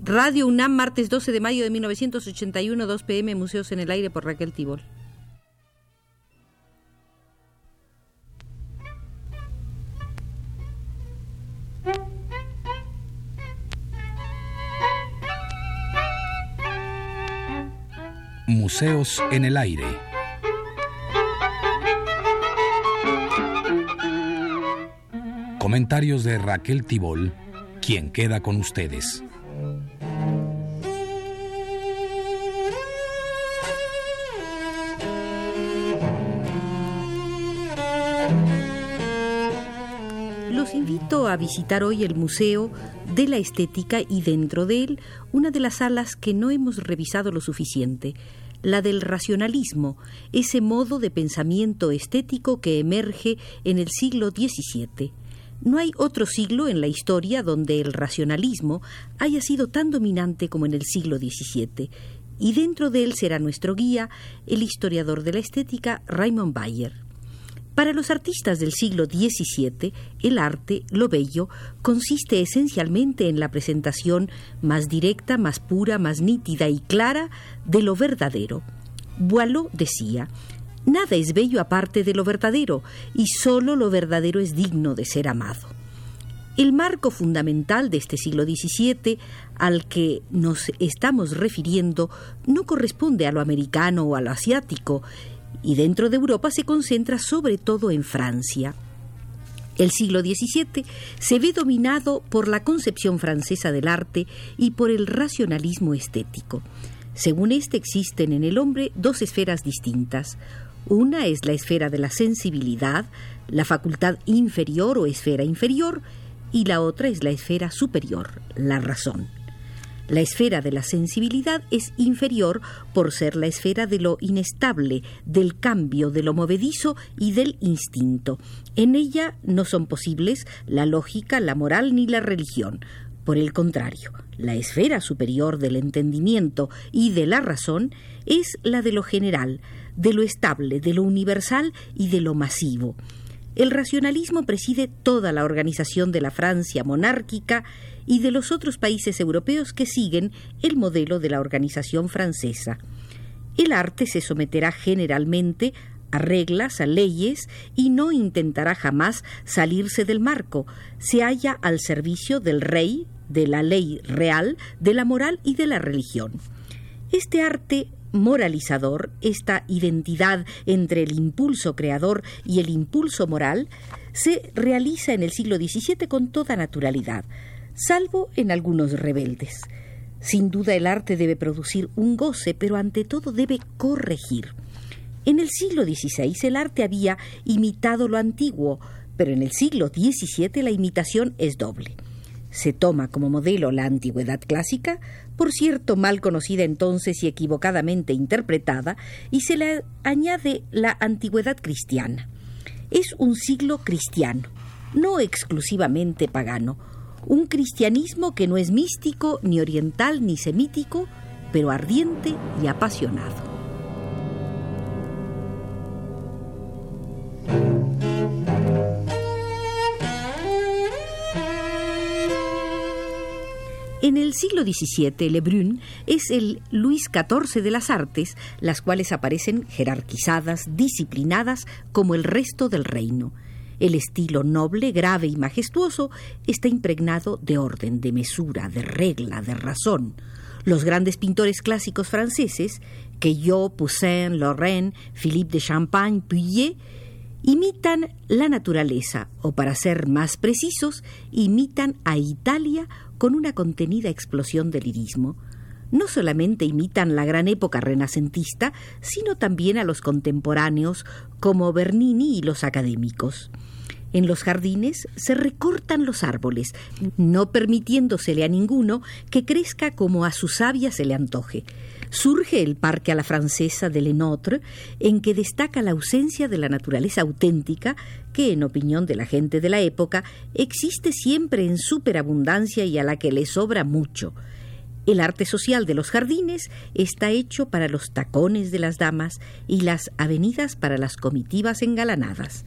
Radio UNAM, martes 12 de mayo de 1981, 2 pm, Museos en el Aire por Raquel Tibol. Museos en el Aire. Comentarios de Raquel Tibol, quien queda con ustedes. Los invito a visitar hoy el Museo de la Estética y dentro de él una de las salas que no hemos revisado lo suficiente, la del racionalismo, ese modo de pensamiento estético que emerge en el siglo XVII. No hay otro siglo en la historia donde el racionalismo haya sido tan dominante como en el siglo XVII, y dentro de él será nuestro guía el historiador de la estética Raymond Bayer. Para los artistas del siglo XVII, el arte, lo bello, consiste esencialmente en la presentación más directa, más pura, más nítida y clara de lo verdadero. Boileau decía, Nada es bello aparte de lo verdadero, y sólo lo verdadero es digno de ser amado. El marco fundamental de este siglo XVII al que nos estamos refiriendo no corresponde a lo americano o a lo asiático, y dentro de Europa se concentra sobre todo en Francia. El siglo XVII se ve dominado por la concepción francesa del arte y por el racionalismo estético. Según este existen en el hombre dos esferas distintas. Una es la esfera de la sensibilidad, la facultad inferior o esfera inferior, y la otra es la esfera superior, la razón. La esfera de la sensibilidad es inferior por ser la esfera de lo inestable, del cambio, de lo movedizo y del instinto. En ella no son posibles la lógica, la moral ni la religión. Por el contrario, la esfera superior del entendimiento y de la razón es la de lo general, de lo estable, de lo universal y de lo masivo. El racionalismo preside toda la organización de la Francia monárquica y de los otros países europeos que siguen el modelo de la organización francesa. El arte se someterá generalmente a reglas, a leyes, y no intentará jamás salirse del marco. Se halla al servicio del rey, de la ley real, de la moral y de la religión. Este arte moralizador, esta identidad entre el impulso creador y el impulso moral, se realiza en el siglo XVII con toda naturalidad salvo en algunos rebeldes. Sin duda el arte debe producir un goce, pero ante todo debe corregir. En el siglo XVI el arte había imitado lo antiguo, pero en el siglo XVII la imitación es doble. Se toma como modelo la antigüedad clásica, por cierto mal conocida entonces y equivocadamente interpretada, y se le añade la antigüedad cristiana. Es un siglo cristiano, no exclusivamente pagano, un cristianismo que no es místico, ni oriental, ni semítico, pero ardiente y apasionado. El siglo XVII, Lebrun es el Luis XIV de las artes, las cuales aparecen jerarquizadas, disciplinadas como el resto del reino. El estilo noble, grave y majestuoso está impregnado de orden, de mesura, de regla, de razón. Los grandes pintores clásicos franceses, Queillot, Poussin, Lorraine, Philippe de Champagne, Puillet, imitan la naturaleza, o para ser más precisos, imitan a Italia con una contenida explosión de lirismo. No solamente imitan la gran época renacentista, sino también a los contemporáneos como Bernini y los académicos. En los jardines se recortan los árboles, no permitiéndosele a ninguno que crezca como a su savia se le antoje. Surge el parque a la francesa de Lenotre, en que destaca la ausencia de la naturaleza auténtica, que, en opinión de la gente de la época, existe siempre en superabundancia y a la que le sobra mucho. El arte social de los jardines está hecho para los tacones de las damas y las avenidas para las comitivas engalanadas.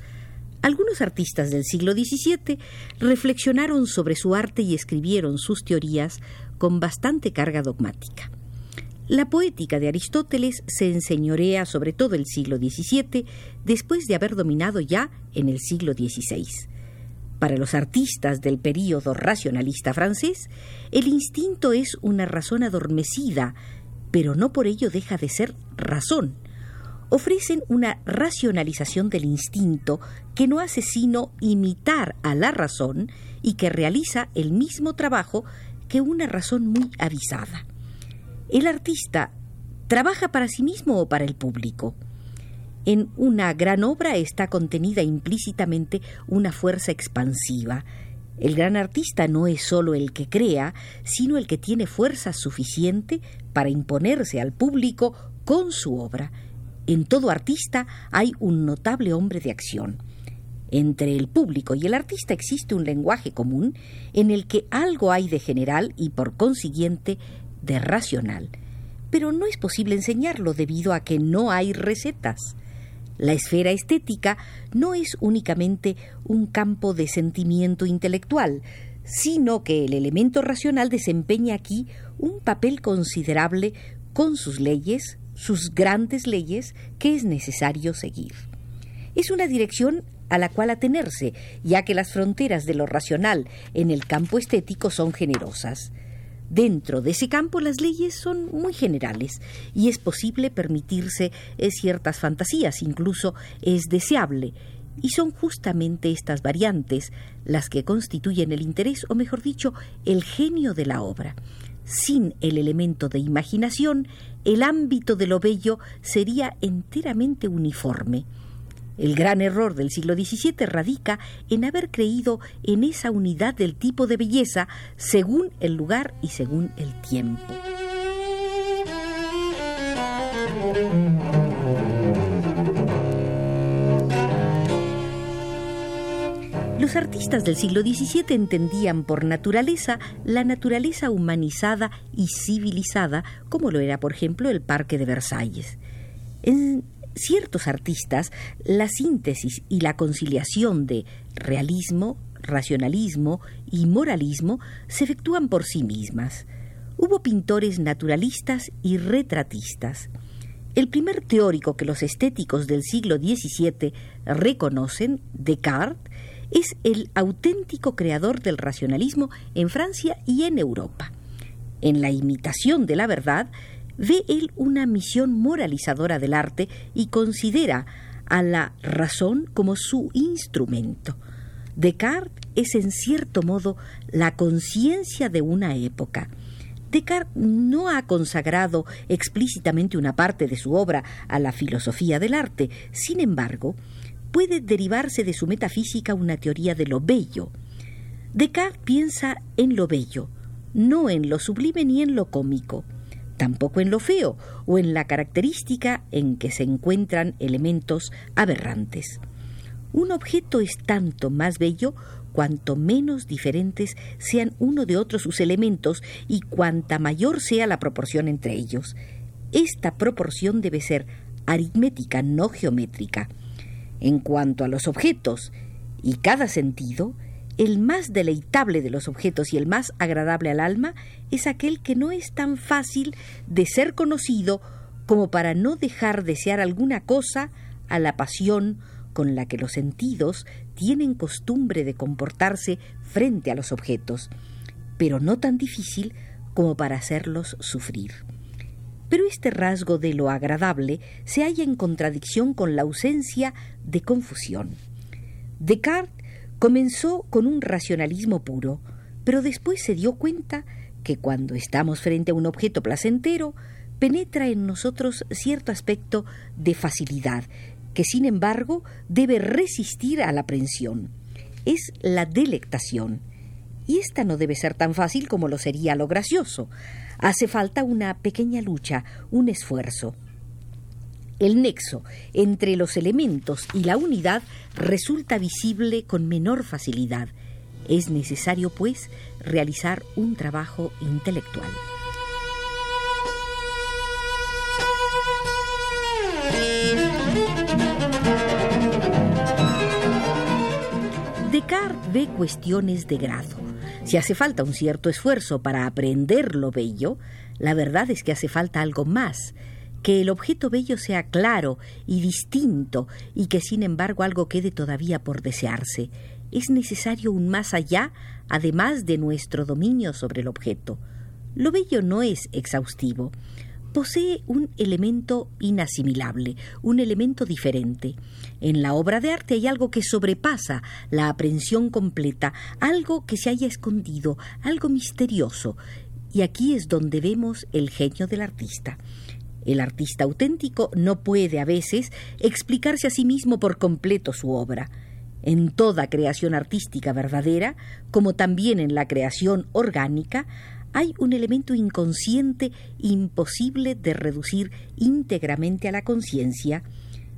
Algunos artistas del siglo XVII reflexionaron sobre su arte y escribieron sus teorías con bastante carga dogmática. La poética de Aristóteles se enseñorea sobre todo el siglo XVII después de haber dominado ya en el siglo XVI. Para los artistas del período racionalista francés, el instinto es una razón adormecida, pero no por ello deja de ser razón ofrecen una racionalización del instinto que no hace sino imitar a la razón y que realiza el mismo trabajo que una razón muy avisada. El artista trabaja para sí mismo o para el público. En una gran obra está contenida implícitamente una fuerza expansiva. El gran artista no es sólo el que crea, sino el que tiene fuerza suficiente para imponerse al público con su obra en todo artista hay un notable hombre de acción. Entre el público y el artista existe un lenguaje común en el que algo hay de general y por consiguiente de racional, pero no es posible enseñarlo debido a que no hay recetas. La esfera estética no es únicamente un campo de sentimiento intelectual, sino que el elemento racional desempeña aquí un papel considerable con sus leyes, sus grandes leyes que es necesario seguir. Es una dirección a la cual atenerse, ya que las fronteras de lo racional en el campo estético son generosas. Dentro de ese campo las leyes son muy generales y es posible permitirse eh, ciertas fantasías, incluso es deseable, y son justamente estas variantes las que constituyen el interés, o mejor dicho, el genio de la obra. Sin el elemento de imaginación, el ámbito de lo bello sería enteramente uniforme. El gran error del siglo XVII radica en haber creído en esa unidad del tipo de belleza según el lugar y según el tiempo. Los artistas del siglo XVII entendían por naturaleza la naturaleza humanizada y civilizada, como lo era, por ejemplo, el Parque de Versalles. En ciertos artistas, la síntesis y la conciliación de realismo, racionalismo y moralismo se efectúan por sí mismas. Hubo pintores naturalistas y retratistas. El primer teórico que los estéticos del siglo XVII reconocen, Descartes, es el auténtico creador del racionalismo en Francia y en Europa. En la imitación de la verdad, ve él una misión moralizadora del arte y considera a la razón como su instrumento. Descartes es en cierto modo la conciencia de una época. Descartes no ha consagrado explícitamente una parte de su obra a la filosofía del arte, sin embargo, puede derivarse de su metafísica una teoría de lo bello. Descartes piensa en lo bello, no en lo sublime ni en lo cómico, tampoco en lo feo o en la característica en que se encuentran elementos aberrantes. Un objeto es tanto más bello cuanto menos diferentes sean uno de otro sus elementos y cuanta mayor sea la proporción entre ellos. Esta proporción debe ser aritmética, no geométrica. En cuanto a los objetos y cada sentido, el más deleitable de los objetos y el más agradable al alma es aquel que no es tan fácil de ser conocido como para no dejar desear alguna cosa a la pasión con la que los sentidos tienen costumbre de comportarse frente a los objetos, pero no tan difícil como para hacerlos sufrir. Pero este rasgo de lo agradable se halla en contradicción con la ausencia de confusión. Descartes comenzó con un racionalismo puro, pero después se dio cuenta que cuando estamos frente a un objeto placentero, penetra en nosotros cierto aspecto de facilidad, que sin embargo debe resistir a la aprensión. Es la delectación. Y esta no debe ser tan fácil como lo sería lo gracioso. Hace falta una pequeña lucha, un esfuerzo. El nexo entre los elementos y la unidad resulta visible con menor facilidad. Es necesario, pues, realizar un trabajo intelectual. Descartes ve cuestiones de grado. Si hace falta un cierto esfuerzo para aprender lo bello, la verdad es que hace falta algo más, que el objeto bello sea claro y distinto y que sin embargo algo quede todavía por desearse. Es necesario un más allá, además de nuestro dominio sobre el objeto. Lo bello no es exhaustivo posee un elemento inasimilable, un elemento diferente. En la obra de arte hay algo que sobrepasa la aprehensión completa, algo que se haya escondido, algo misterioso. Y aquí es donde vemos el genio del artista. El artista auténtico no puede a veces explicarse a sí mismo por completo su obra. En toda creación artística verdadera, como también en la creación orgánica, hay un elemento inconsciente imposible de reducir íntegramente a la conciencia,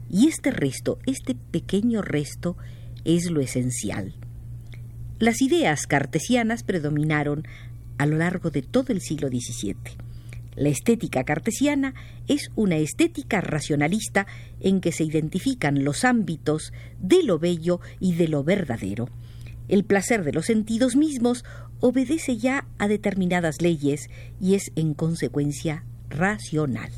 y este resto, este pequeño resto, es lo esencial. Las ideas cartesianas predominaron a lo largo de todo el siglo XVII. La estética cartesiana es una estética racionalista en que se identifican los ámbitos de lo bello y de lo verdadero. El placer de los sentidos mismos obedece ya a determinadas leyes y es en consecuencia racional.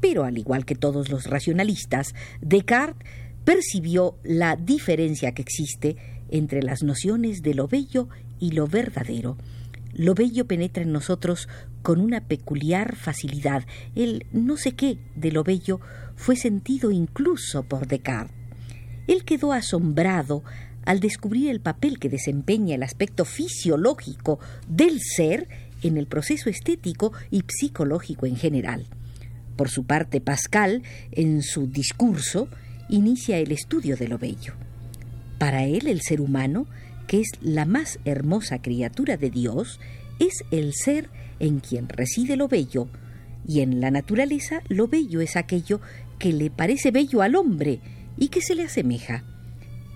Pero al igual que todos los racionalistas, Descartes percibió la diferencia que existe entre las nociones de lo bello y lo verdadero. Lo bello penetra en nosotros con una peculiar facilidad. El no sé qué de lo bello fue sentido incluso por Descartes. Él quedó asombrado al descubrir el papel que desempeña el aspecto fisiológico del ser en el proceso estético y psicológico en general. Por su parte, Pascal, en su discurso, inicia el estudio de lo bello. Para él, el ser humano, que es la más hermosa criatura de Dios, es el ser en quien reside lo bello, y en la naturaleza lo bello es aquello que le parece bello al hombre y que se le asemeja.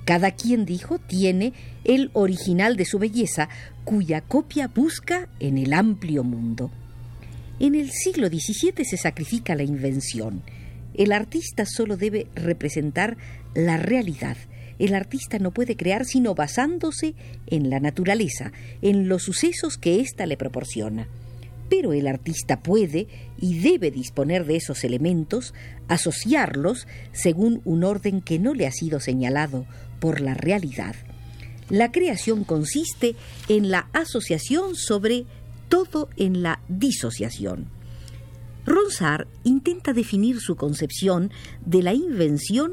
Cada quien, dijo, tiene el original de su belleza, cuya copia busca en el amplio mundo. En el siglo XVII se sacrifica la invención. El artista solo debe representar la realidad. El artista no puede crear sino basándose en la naturaleza, en los sucesos que ésta le proporciona. Pero el artista puede y debe disponer de esos elementos, asociarlos según un orden que no le ha sido señalado por la realidad. La creación consiste en la asociación sobre todo en la disociación. Ronsard intenta definir su concepción de la invención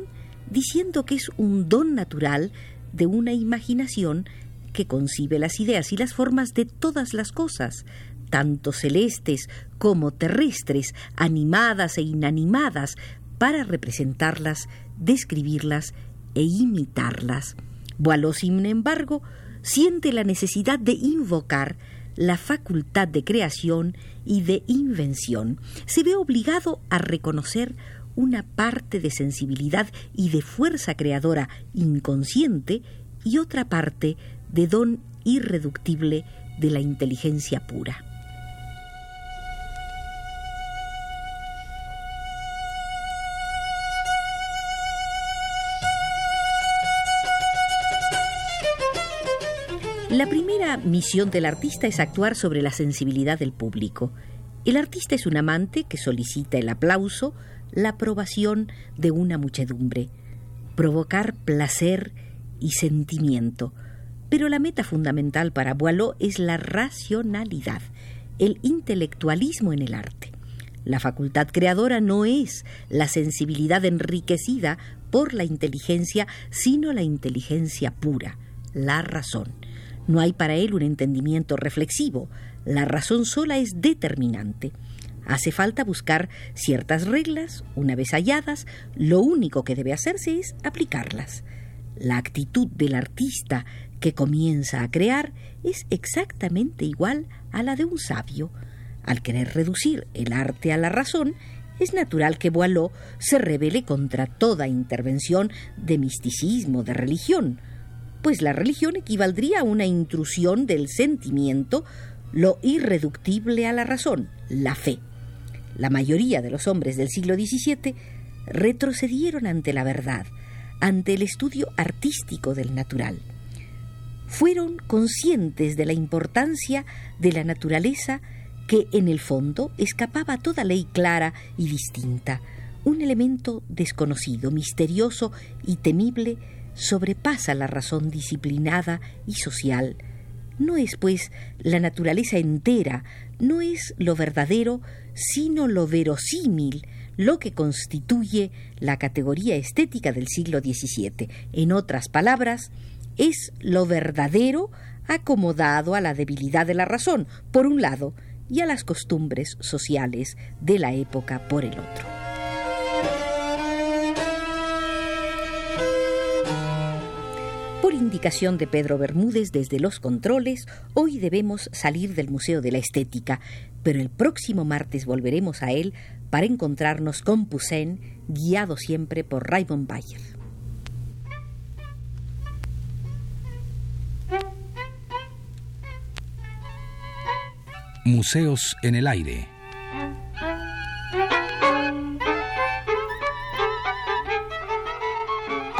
diciendo que es un don natural de una imaginación que concibe las ideas y las formas de todas las cosas, tanto celestes como terrestres, animadas e inanimadas, para representarlas, describirlas e imitarlas. Boileau, sin embargo, siente la necesidad de invocar la facultad de creación y de invención. Se ve obligado a reconocer una parte de sensibilidad y de fuerza creadora inconsciente y otra parte de don irreductible de la inteligencia pura. La primera misión del artista es actuar sobre la sensibilidad del público. El artista es un amante que solicita el aplauso, la aprobación de una muchedumbre, provocar placer y sentimiento. Pero la meta fundamental para Boileau es la racionalidad, el intelectualismo en el arte. La facultad creadora no es la sensibilidad enriquecida por la inteligencia, sino la inteligencia pura, la razón. No hay para él un entendimiento reflexivo. La razón sola es determinante. Hace falta buscar ciertas reglas, una vez halladas, lo único que debe hacerse es aplicarlas. La actitud del artista que comienza a crear es exactamente igual a la de un sabio. Al querer reducir el arte a la razón, es natural que Boileau se rebele contra toda intervención de misticismo, de religión, pues la religión equivaldría a una intrusión del sentimiento, lo irreductible a la razón, la fe. La mayoría de los hombres del siglo XVII retrocedieron ante la verdad, ante el estudio artístico del natural. fueron conscientes de la importancia de la naturaleza que en el fondo escapaba a toda ley clara y distinta. Un elemento desconocido, misterioso y temible sobrepasa la razón disciplinada y social. No es, pues, la naturaleza entera, no es lo verdadero, sino lo verosímil, lo que constituye la categoría estética del siglo XVII. En otras palabras, es lo verdadero acomodado a la debilidad de la razón, por un lado, y a las costumbres sociales de la época por el otro. Indicación de Pedro Bermúdez desde los controles, hoy debemos salir del Museo de la Estética, pero el próximo martes volveremos a él para encontrarnos con Poussin, guiado siempre por Raymond Bayer. Museos en el aire.